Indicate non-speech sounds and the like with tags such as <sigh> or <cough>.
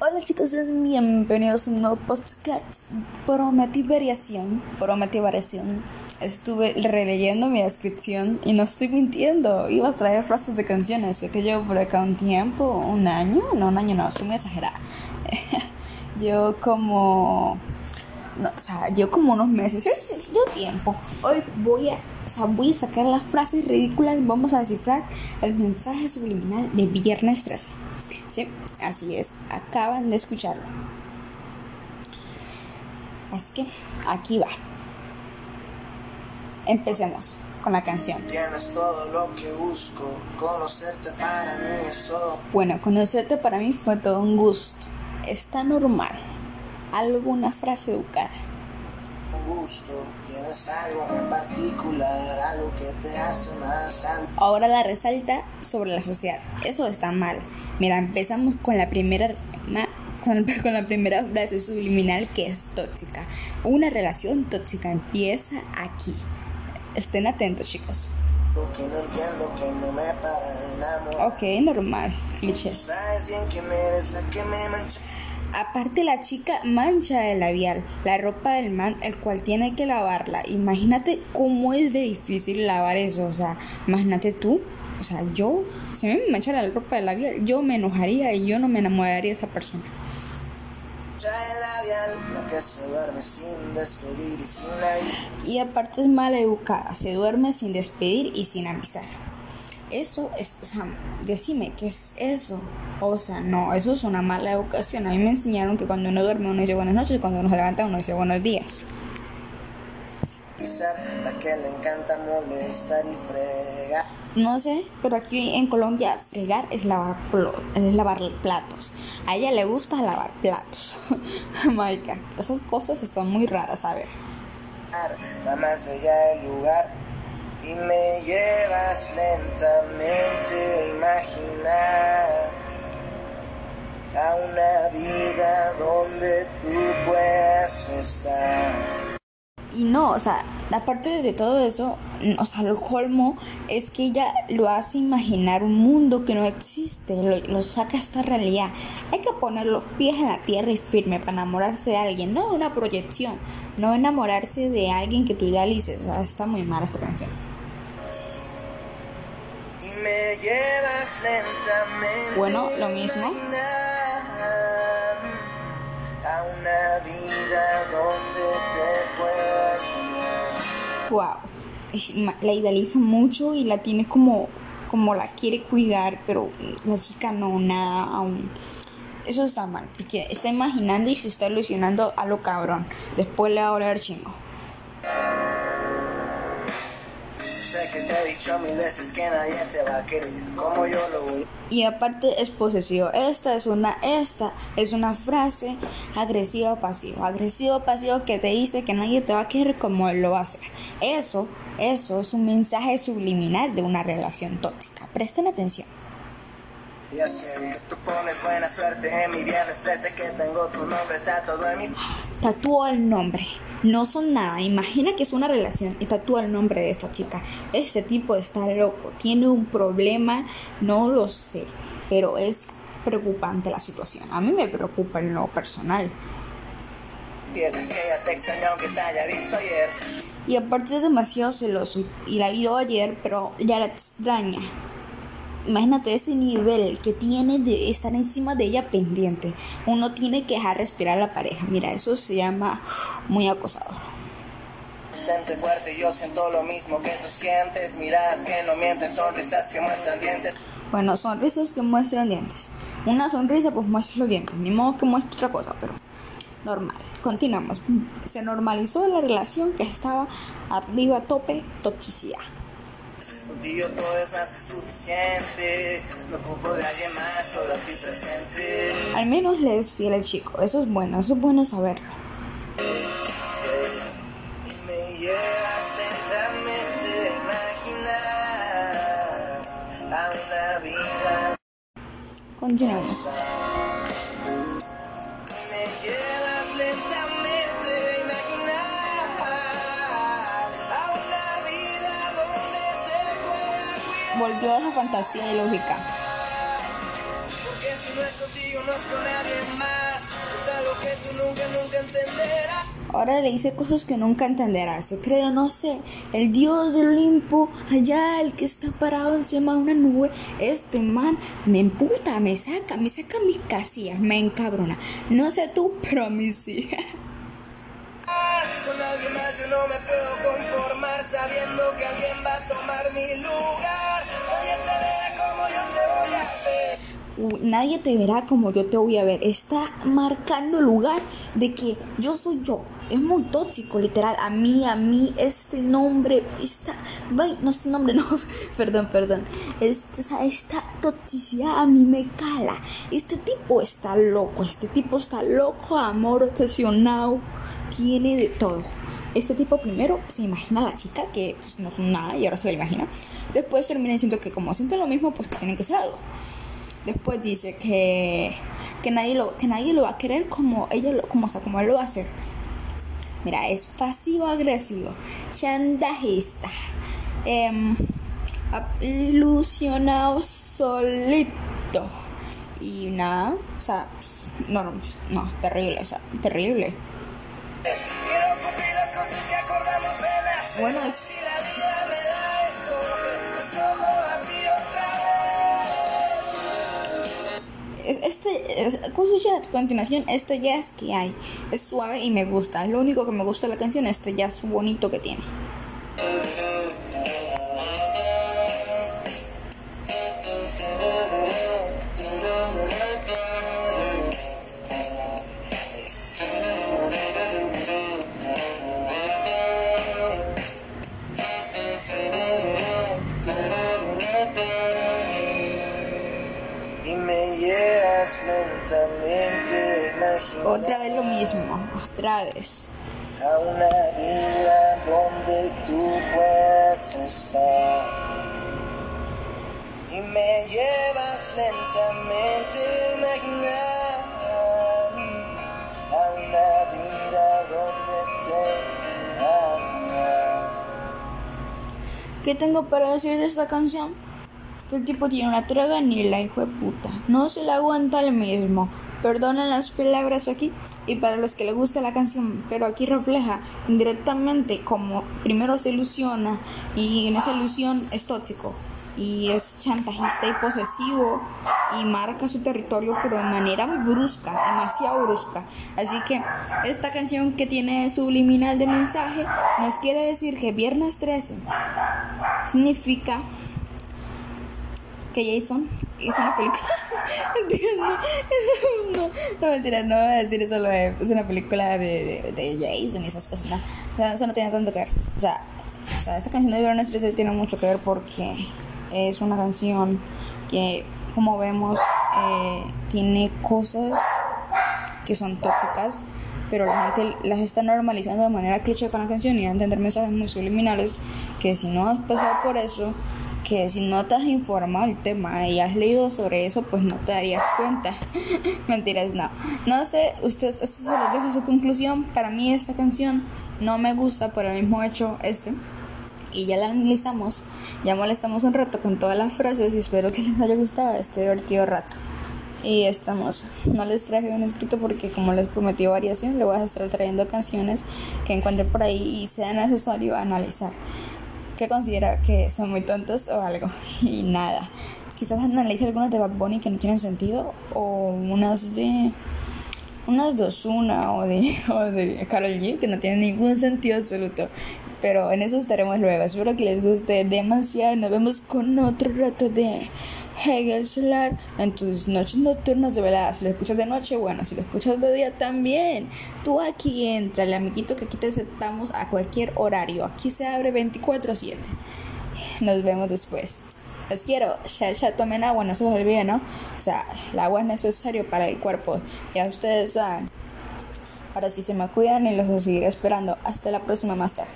Hola chicos, bienvenidos a un nuevo podcast. Prometí variación, prometí variación. Estuve releyendo mi descripción y no estoy mintiendo. Iba a traer frases de canciones, que yo por acá un tiempo, un año, no un año, no, soy muy exagerada. <laughs> yo como, no, o sea, yo como unos meses, yo tiempo. Hoy voy a, o sea, voy a sacar las frases ridículas, vamos a descifrar el mensaje subliminal de Viernes 13. Sí, así es, acaban de escucharlo. Así que aquí va. Empecemos con la canción. Tienes todo lo que busco, conocerte para mí es todo. Bueno, conocerte para mí fue todo un gusto. Está normal. Alguna frase educada. Gusto, tienes algo en particular, algo que te hace más alto. Ahora la resalta sobre la sociedad. Eso está mal. Mira, empezamos con la primera <laughs> con, la primera frase subliminal que es tóxica. Una relación tóxica empieza aquí. Estén atentos, chicos. Lo que no entiendo, que no me para enamorar. Ok, normal. Clichés. Sabes bien que me eres la que me mancha. Aparte la chica mancha el labial, la ropa del man, el cual tiene que lavarla. Imagínate cómo es de difícil lavar eso. O sea, imagínate tú. O sea, yo, si me manchara la ropa del labial, yo me enojaría y yo no me enamoraría de esa persona. Que se duerme sin despedir y sin avisar. Y aparte es mala educada, se duerme sin despedir y sin avisar. Eso es, o sea, decime, ¿qué es eso? O sea, no, eso es una mala educación. A mí me enseñaron que cuando uno duerme uno dice buenas noches y cuando uno se levanta uno dice buenos días. La que le encanta molestar y fregar. No sé, pero aquí en Colombia fregar es lavar, es lavar platos. A ella le gusta lavar platos. <laughs> Maika, esas cosas están muy raras, a ver. La más bella del lugar. Y me llevas lentamente a imaginar a una vida donde tú puedas estar. Y no, o sea, aparte de todo eso, o sea, lo colmo es que ella lo hace imaginar un mundo que no existe, lo, lo saca a esta realidad. Hay que poner los pies en la tierra y firme para enamorarse de alguien, no de una proyección, no enamorarse de alguien que tú idealices. O sea, está muy mal esta canción. Y me llevas lentamente Bueno, lo mismo. La idealiza mucho y la tiene como, como la quiere cuidar, pero la chica no, nada aún. Eso está mal, porque está imaginando y se está ilusionando a lo cabrón. Después le va a oler chingo. Que te he dicho mil veces que nadie te va a querer como yo lo voy. Y aparte es posesivo. Esta es una, esta es una frase agresivo pasivo. Agresivo pasivo que te dice que nadie te va a querer como él lo hace. Eso, eso es un mensaje subliminal de una relación tóxica. Presten atención. Ya sé que tú pones buena suerte en mi viernes 13 que tengo tu nombre tatuado en mi Tatúa el nombre. No son nada. Imagina que es una relación y tatúa el nombre de esta chica. Este tipo está loco. Tiene un problema. No lo sé. Pero es preocupante la situación. A mí me preocupa en lo personal. Y aparte es demasiado celoso. Y la vio ayer, pero ya la extraña. Imagínate ese nivel que tiene de estar encima de ella pendiente. Uno tiene que dejar respirar a la pareja. Mira, eso se llama muy acosador. Sente fuerte, yo siento lo mismo que tú sientes. Miradas que no mienten, sonrisas que muestran dientes. Bueno, sonrisas que muestran dientes. Una sonrisa pues muestra los dientes. Ni modo que muestre otra cosa, pero normal. Continuamos. Se normalizó la relación que estaba arriba a tope, toxicidad. Contigo todo es más que suficiente. No ocupo de alguien más, solo aquí presente. Al menos le es fiel al chico. Eso es bueno, eso es bueno saberlo. Y me llevas lentamente a imaginar a una vida. Continuamos. Me llevas lentamente Volvió a esa fantasía ilógica. Porque si no es contigo, no es con nadie más. Es algo que tú nunca, nunca entenderás. Ahora le dice cosas que nunca entenderás. Yo creo, no sé, el dios del Olimpo, allá el que está parado encima de una nube, este man me emputa, me saca, me saca mis casillas, me encabrona. No sé tú, pero a mí sí. <laughs> Con alguien más yo no me puedo conformar sabiendo que alguien va a nadie te verá como yo te voy a ver. Está marcando lugar de que yo soy yo. Es muy tóxico, literal. A mí, a mí, este nombre, esta, no este nombre, no, <laughs> perdón, perdón. Este, esta toxicidad a mí me cala. Este tipo está loco, este tipo está loco, amor obsesionado, tiene de todo. Este tipo primero se imagina a la chica que pues, no son nada y ahora se la imagina. Después termina diciendo que como sienten lo mismo, pues que tienen que hacer algo. Después dice que, que, nadie, lo, que nadie lo va a querer como, ella lo, como, o sea, como él lo va a hacer. Mira, es pasivo-agresivo, chandajista, em, ilusionado solito. Y nada, o sea, no, no, no, terrible, o sea, terrible. Quiero cumplir Este, es- ¿cómo se escucha a continuación? Este jazz que hay es suave y me gusta. Lo único que me gusta de la canción es este jazz bonito que tiene. Otra vez lo mismo, otra vez. a una vida donde tú puedas estar. Y me llevas lentamente a imaginar a una vida donde te amo. ¿Qué tengo para decir de esta canción? El tipo tiene una traga ni la hijo de puta. No se la aguanta el mismo. Perdonen las palabras aquí y para los que le gusta la canción, pero aquí refleja indirectamente como primero se ilusiona y en esa ilusión es tóxico y es chantajista y posesivo y marca su territorio pero de manera muy brusca, demasiado brusca. Así que esta canción que tiene subliminal de mensaje nos quiere decir que viernes 13 significa que Jason hizo una película. <laughs> Entiendo. No, no, mentira, no voy a decir eso. Lo de, es una película de, de, de Jason y esas cosas. No, O sea, eso no tiene tanto que ver. O sea, o sea esta canción de Viernes 13 tiene mucho que ver porque es una canción que, como vemos, eh, tiene cosas que son tóxicas, pero la gente las está normalizando de manera cliché con la canción y da a entender mensajes muy subliminales que si no has pasado por eso, que si no te has informado del tema y has leído sobre eso, pues no te darías cuenta. <laughs> Mentiras, no. No sé, ustedes, esto se los dejo a su conclusión. Para mí esta canción no me gusta por el mismo hecho este. Y ya la analizamos, ya molestamos un rato con todas las frases y espero que les haya gustado este divertido rato. Y estamos, no les traje un escrito porque como les prometí variación, le voy a estar trayendo canciones que encuentre por ahí y sea necesario analizar. ¿Qué considera que son muy tontos o algo? <laughs> Y nada. Quizás analice algunas de Bad Bunny que no tienen sentido o unas de unas dos una o de, <laughs> o de Karol G que no tienen ningún sentido absoluto. Pero en eso estaremos luego. Espero que les guste demasiado. Nos vemos con otro rato de Hegel Solar en tus noches nocturnas de velada. Si lo escuchas de noche, bueno, si lo escuchas de día también. Tú aquí entra, el amiguito que aquí te aceptamos a cualquier horario. Aquí se abre 24-7. Nos vemos después. Los quiero. Ya, ya tomen agua, no se les olvide, ¿no? O sea, el agua es necesario para el cuerpo. Ya ustedes saben. Ahora sí se me cuidan y los seguiré esperando. Hasta la próxima, más tarde.